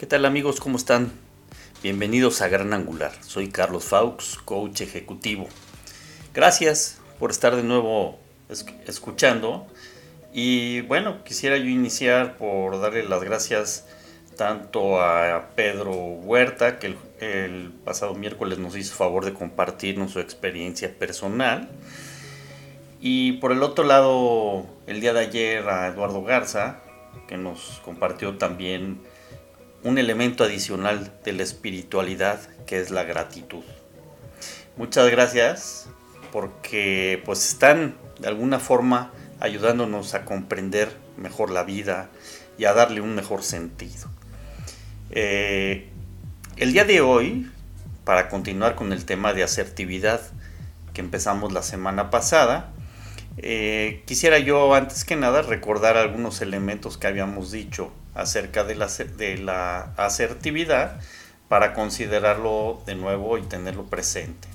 ¿Qué tal amigos? ¿Cómo están? Bienvenidos a Gran Angular. Soy Carlos Faux, coach ejecutivo. Gracias por estar de nuevo escuchando. Y bueno, quisiera yo iniciar por darle las gracias tanto a Pedro Huerta, que el, pasado miércoles nos hizo favor de compartirnos su experiencia personal. Y por el otro lado, el día de ayer a Eduardo Garza, que nos compartió también un elemento adicional de la espiritualidad que es la gratitud. Muchas gracias porque pues están de alguna forma ayudándonos a comprender mejor la vida y a darle un mejor sentido. Eh, el día de hoy, para continuar con el tema de asertividad que empezamos la semana pasada, eh, quisiera yo antes que nada recordar algunos elementos que habíamos dicho acerca de la, de la asertividad para considerarlo de nuevo y tenerlo presente.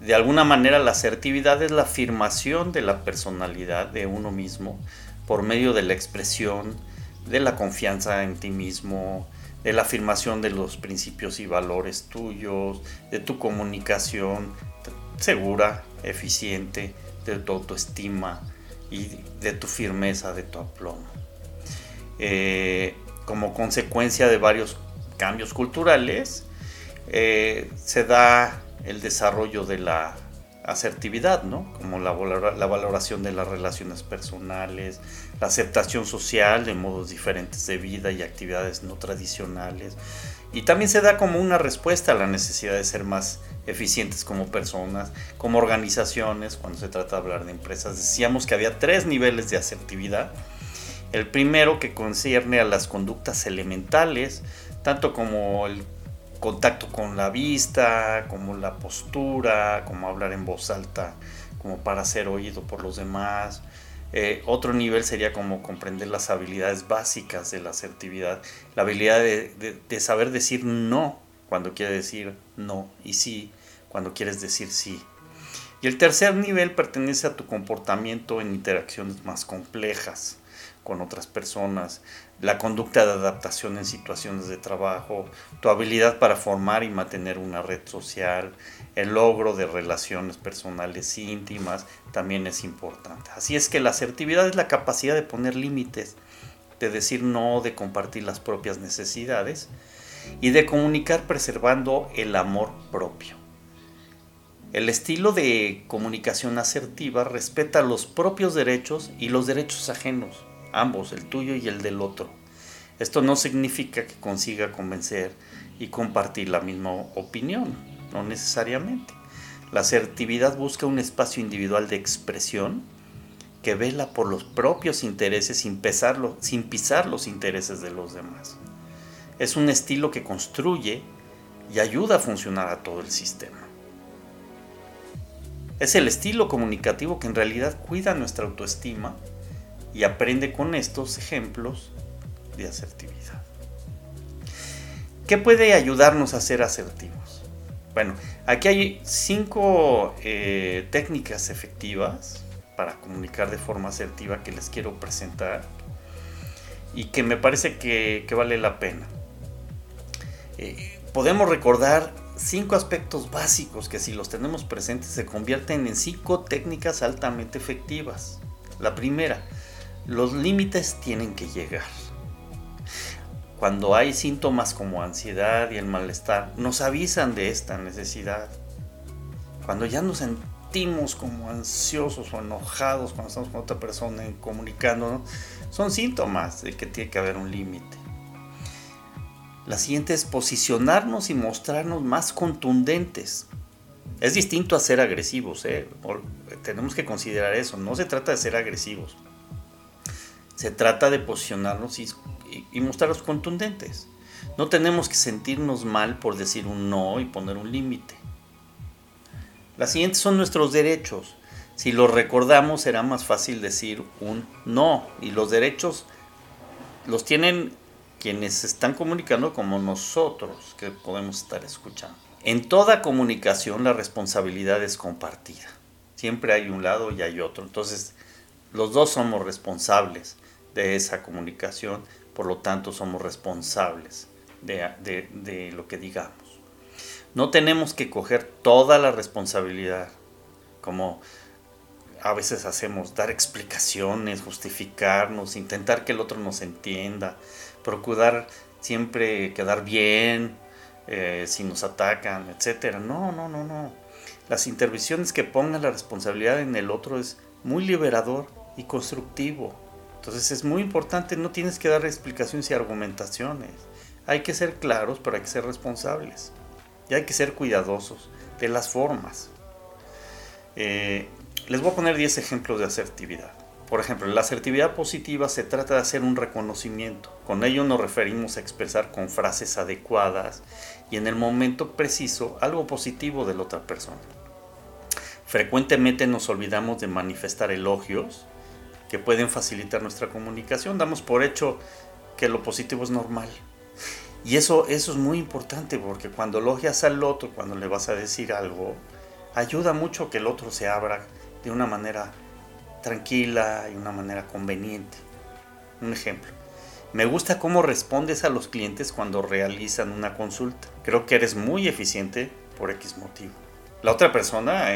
De alguna manera la asertividad es la afirmación de la personalidad de uno mismo por medio de la expresión, de la confianza en ti mismo, de la afirmación de los principios y valores tuyos, de tu comunicación segura, eficiente, de tu autoestima y de tu firmeza, de tu aplomo. Eh, como consecuencia de varios cambios culturales, eh, se da el desarrollo de la asertividad, ¿no? Como la, la, valoración de las relaciones personales, la aceptación social de modos diferentes de vida y actividades no tradicionales. Y también se da como una respuesta a la necesidad de ser más eficientes como personas, como organizaciones, cuando se trata de hablar de empresas. Decíamos que había tres niveles de asertividad el primero que concierne a las conductas elementales, tanto como el contacto con la vista, como la postura, como hablar en voz alta, como para ser oído por los demás. Eh, otro nivel sería como comprender las habilidades básicas de la asertividad, la habilidad de, de saber decir no cuando quiere decir no y sí cuando quieres decir sí. Y el tercer nivel pertenece a tu comportamiento en interacciones más complejas con otras personas, la conducta de adaptación en situaciones de trabajo, tu habilidad para formar y mantener una red social, el logro de relaciones personales íntimas también es importante. Así es que la asertividad es la capacidad de poner límites, de decir no, de compartir las propias necesidades y de comunicar preservando el amor propio. El estilo de comunicación asertiva respeta los propios derechos y los derechos ajenos ambos, el tuyo y el del otro. Esto no significa que consiga convencer y compartir la misma opinión, no necesariamente. La asertividad busca un espacio individual de expresión que vela por los propios intereses sin, sin pisar los intereses de los demás. Es un estilo que construye y ayuda a funcionar a todo el sistema. Es el estilo comunicativo que en realidad cuida nuestra autoestima y aprende con estos ejemplos de asertividad. ¿Qué puede ayudarnos a ser asertivos? Bueno, aquí hay cinco eh, técnicas efectivas para comunicar de forma asertiva que les quiero presentar y que me parece que, vale la pena. Eh, podemos recordar cinco aspectos básicos que si los tenemos presentes se convierten en cinco técnicas altamente efectivas. La primera, los límites tienen que llegar. Cuando hay síntomas como ansiedad y el malestar, nos avisan de esta necesidad. Cuando ya nos sentimos como ansiosos o enojados cuando estamos con otra persona comunicando, son síntomas de que tiene que haber un límite. La siguiente es posicionarnos y mostrarnos más contundentes. Es distinto a ser agresivos, ¿eh? tenemos que considerar eso. No se trata de ser agresivos. Se trata de posicionarnos y, mostrarnos contundentes. No tenemos que sentirnos mal por decir un no y poner un límite. Las siguientes son nuestros derechos. Si los recordamos será más fácil decir un no. Y los derechos los tienen quienes están comunicando como nosotros que podemos estar escuchando. En toda comunicación la responsabilidad es compartida. Siempre hay un lado y hay otro. Entonces los dos somos responsables de esa comunicación, por lo tanto somos responsables de, de lo que digamos. No tenemos que coger toda la responsabilidad, como a veces hacemos, dar explicaciones, justificarnos, intentar que el otro nos entienda, procurar siempre quedar bien eh, si nos atacan, etc. No, no, no, no. Las intervenciones que pongan la responsabilidad en el otro es muy liberador y constructivo. Entonces es muy importante, no tienes que dar explicaciones y argumentaciones. Hay que ser claros, pero hay que ser responsables. Y hay que ser cuidadosos de las formas. Eh, les voy a poner 10 ejemplos de asertividad. Por ejemplo, la asertividad positiva se trata de hacer un reconocimiento. Con ello nos referimos a expresar con frases adecuadas y en el momento preciso algo positivo de la otra persona. Frecuentemente nos olvidamos de manifestar elogios que pueden facilitar nuestra comunicación. Damos por hecho que lo positivo es normal. Y eso, eso es muy importante porque cuando elogias al otro, cuando le vas a decir algo, ayuda mucho que el otro se abra de una manera tranquila y una manera conveniente. Un ejemplo. Me gusta cómo respondes a los clientes cuando realizan una consulta. Creo que eres muy eficiente por X motivo. La otra persona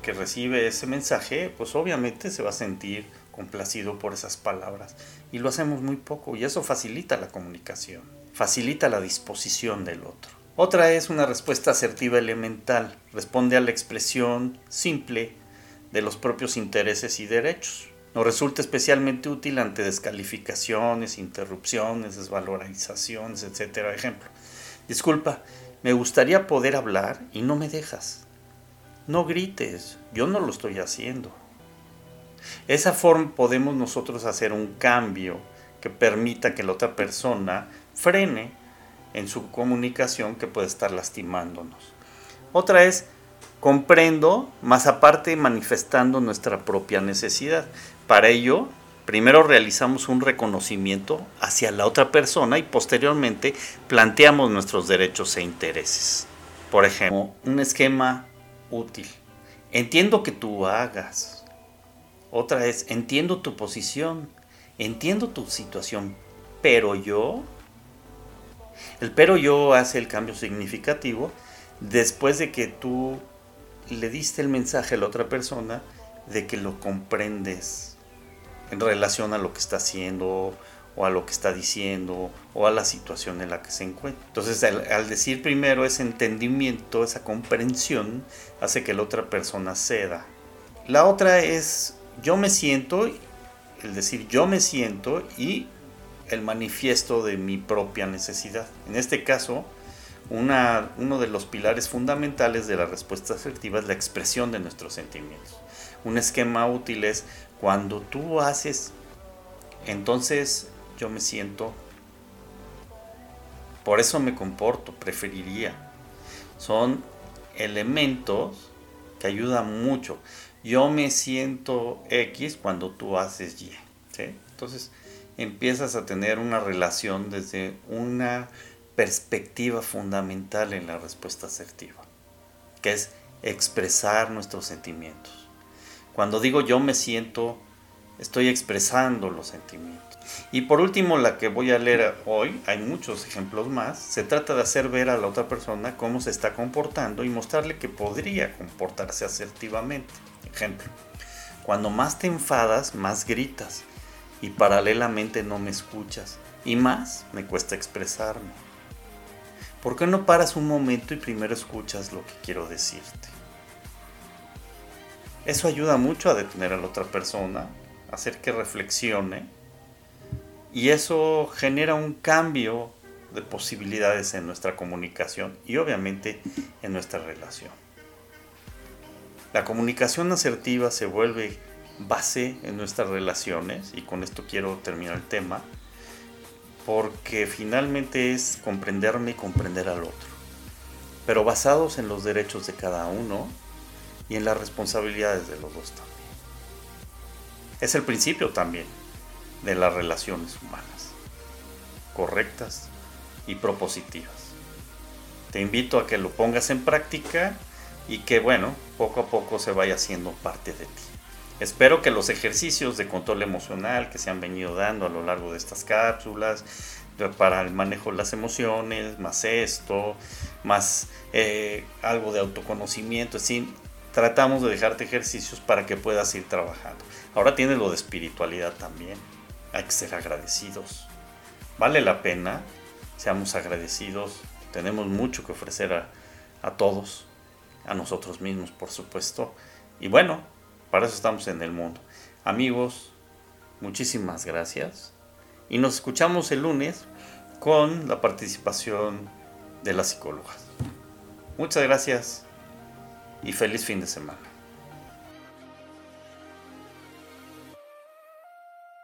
que recibe ese mensaje, pues obviamente se va a sentir complacido por esas palabras. Y lo hacemos muy poco y eso facilita la comunicación, facilita la disposición del otro. Otra es una respuesta asertiva elemental. Responde a la expresión simple de los propios intereses y derechos. Nos resulta especialmente útil ante descalificaciones, interrupciones, desvalorizaciones, etc. Ejemplo, disculpa, me gustaría poder hablar y no me dejas. No grites, yo no lo estoy haciendo. Esa forma podemos nosotros hacer un cambio que permita que la otra persona frene en su comunicación que puede estar lastimándonos. Otra es comprendo, más aparte manifestando nuestra propia necesidad. Para ello, primero realizamos un reconocimiento hacia la otra persona y posteriormente planteamos nuestros derechos e intereses. Por ejemplo, un esquema útil. Entiendo que tú hagas. Otra es, entiendo tu posición, entiendo tu situación, pero yo... El pero yo hace el cambio significativo después de que tú le diste el mensaje a la otra persona de que lo comprendes en relación a lo que está haciendo o a lo que está diciendo o a la situación en la que se encuentra. Entonces al, decir primero ese entendimiento, esa comprensión, hace que la otra persona ceda. La otra es yo me siento, el decir yo me siento y el manifiesto de mi propia necesidad. En este caso, uno de los pilares fundamentales de la respuesta asertiva es la expresión de nuestros sentimientos. Un esquema útil es cuando tú haces, entonces yo me siento, por eso me comporto, preferiría. Son elementos que ayudan mucho. Yo me siento X cuando tú haces Y. Entonces empiezas a tener una relación desde una perspectiva fundamental en la respuesta asertiva, que es expresar nuestros sentimientos. Cuando digo yo me siento, estoy expresando los sentimientos. Y por último, la que voy a leer hoy, hay muchos ejemplos más, se trata de hacer ver a la otra persona cómo se está comportando y mostrarle que podría comportarse asertivamente. Ejemplo, cuando más te enfadas, más gritas y paralelamente no me escuchas y más me cuesta expresarme. ¿Por qué no paras un momento y primero escuchas lo que quiero decirte? Eso ayuda mucho a detener a la otra persona, hacer que reflexione y eso genera un cambio de posibilidades en nuestra comunicación y obviamente en nuestra relación. La comunicación asertiva se vuelve base en nuestras relaciones y con esto quiero terminar el tema porque finalmente es comprenderme y comprender al otro, pero basados en los derechos de cada uno y en las responsabilidades de los dos también. Es el principio también de las relaciones humanas, correctas y propositivas. Te invito a que lo pongas en práctica y que, bueno, poco a poco se vaya haciendo parte de ti. Espero que los ejercicios de control emocional que se han venido dando a lo largo de estas cápsulas para el manejo de las emociones, más esto, más eh, algo de autoconocimiento, así tratamos de dejarte ejercicios para que puedas ir trabajando. Ahora tienes lo de espiritualidad también, hay que ser agradecidos. Vale la pena, seamos agradecidos, tenemos mucho que ofrecer a, a todos, a nosotros mismos por supuesto, y bueno, para eso estamos en el mundo. Amigos, muchísimas gracias y nos escuchamos el lunes con la participación de las psicólogas. Muchas gracias y feliz fin de semana.